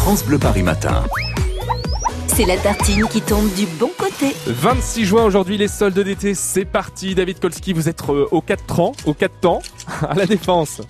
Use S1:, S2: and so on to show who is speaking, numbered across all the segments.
S1: France Bleu Paris Matin.
S2: C'est la tartine qui tombe du bon côté.
S3: 26 juin aujourd'hui, les soldes d'été, c'est parti. David Kolski, vous êtes au 4 ans, au 4 temps, à la défense.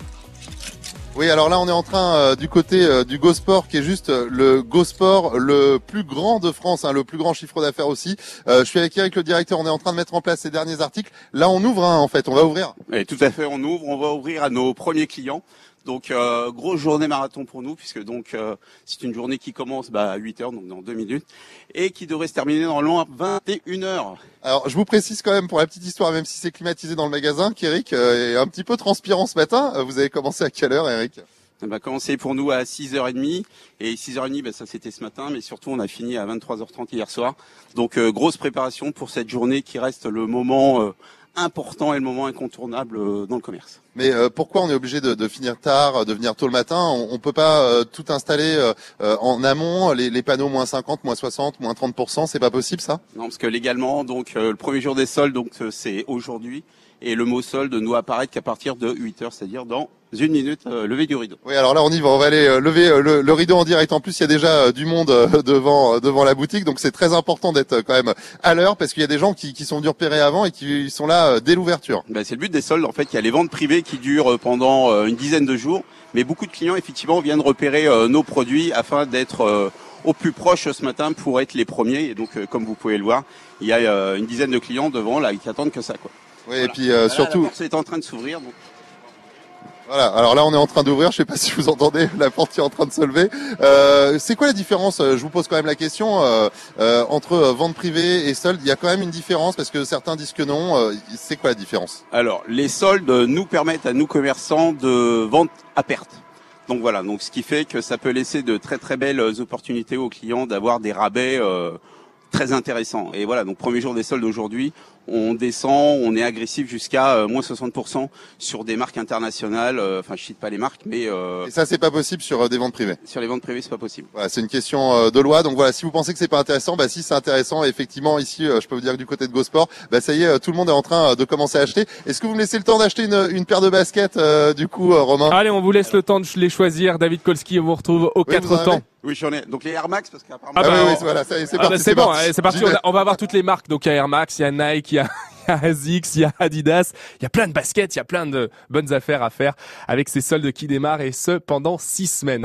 S4: Oui, alors là, on est en train euh, du côté euh, du Gosport, qui est juste euh, le Gosport le plus grand de France, hein, le plus grand chiffre d'affaires aussi. Euh, je suis avec Eric, le directeur. On est en train de mettre en place ces derniers articles. Là, on ouvre, hein, en fait. On va ouvrir.
S5: Et tout à fait, on ouvre, on va ouvrir à nos premiers clients. Donc euh, grosse journée marathon pour nous puisque donc euh, c'est une journée qui commence bah, à 8 heures donc dans deux minutes et qui devrait se terminer normalement à 21 heures.
S4: Alors, je vous précise quand même pour la petite histoire, même si c'est climatisé dans le magasin, qu'Eric euh, est un petit peu transpirant ce matin. Vous avez commencé à quelle heure, Eric
S5: On va commencer pour nous à 6h30 et 6h30 bah, ça c'était ce matin mais surtout on a fini à 23h30 hier soir. Donc euh, grosse préparation pour cette journée qui reste le moment euh, important et le moment incontournable euh, dans le commerce.
S4: Mais euh, pourquoi on est obligé de, de finir tard, de venir tôt le matin? On, on peut pas euh, tout installer euh, euh, en amont, les, les panneaux moins 50, moins 60, moins 30% C'est pas possible ça?
S5: Non parce que légalement donc euh, le premier jour des soldes donc euh, c'est aujourd'hui et le mot solde ne doit apparaître qu'à partir de 8 heures c'est-à-dire dans une minute euh, lever du rideau.
S4: Oui, alors là on y va, on va aller euh, lever euh, le, le rideau en direct. En plus, il y a déjà euh, du monde euh, devant euh, devant la boutique, donc c'est très important d'être euh, quand même à l'heure parce qu'il y a des gens qui, qui sont venus repérer avant et qui sont là euh, dès l'ouverture.
S5: Ben, c'est le but des soldes. En fait, il y a les ventes privées qui durent euh, pendant euh, une dizaine de jours, mais beaucoup de clients effectivement viennent repérer euh, nos produits afin d'être au plus proche ce matin pour être les premiers. Et donc, comme vous pouvez le voir, il y a une dizaine de clients devant là qui attendent que ça. Quoi.
S4: Oui, et puis euh, surtout,
S5: la porte est en train de s'ouvrir. Donc...
S4: voilà. Alors là, on est en train d'ouvrir. Je sais pas si vous entendez la porte est en train de se lever. Euh, c'est quoi la différence euh, Je vous pose quand même la question euh, entre vente privée et solde. Il y a quand même une différence parce que certains disent que non. C'est quoi la différence?
S5: Alors, les soldes nous permettent à nous commerçants de vendre à perte. Donc voilà, donc ce qui fait que ça peut laisser de très très belles opportunités aux clients d'avoir des rabais très intéressants. Et voilà, donc premier jour des soldes aujourd'hui, on descend, on est agressif jusqu'à euh, moins 60% sur des marques internationales. euh, Enfin, je cite pas les marques, mais euh,
S4: Et ça, c'est pas possible sur euh, des ventes privées?
S5: sur les ventes privées, c'est pas possible.
S4: Voilà, c'est une question euh, de loi. Donc voilà, si vous pensez que c'est pas intéressant, bah si c'est intéressant, effectivement, ici, euh, je peux vous dire que du côté de GoSport, bah ça y est, euh, tout le monde est en train euh, de commencer à acheter. Est-ce que vous me laissez le temps d'acheter une, une paire de baskets, euh, du coup, euh, Romain?
S3: Allez, on vous laisse le temps de les choisir. David Kolski, on vous retrouve au
S4: Oui,
S3: 4
S4: vous en
S3: temps.
S5: Oui, j'en ai. Donc les Air Max, parce qu'apparemment.
S3: Ah
S4: Ah,
S3: bah,
S4: oui,
S3: on-
S4: oui, voilà, ça y est, c'est
S3: Ah bah,
S4: parti.
S3: c'est bon, allez, parti. On,
S4: vais.
S3: a- on va avoir toutes les marques. Donc il y a Air Max, il y a Nike, il y a, il il y a Adidas, il y a plein de baskets, il y a plein de bonnes affaires à faire avec ces soldes qui démarrent et ce pendant six semaines.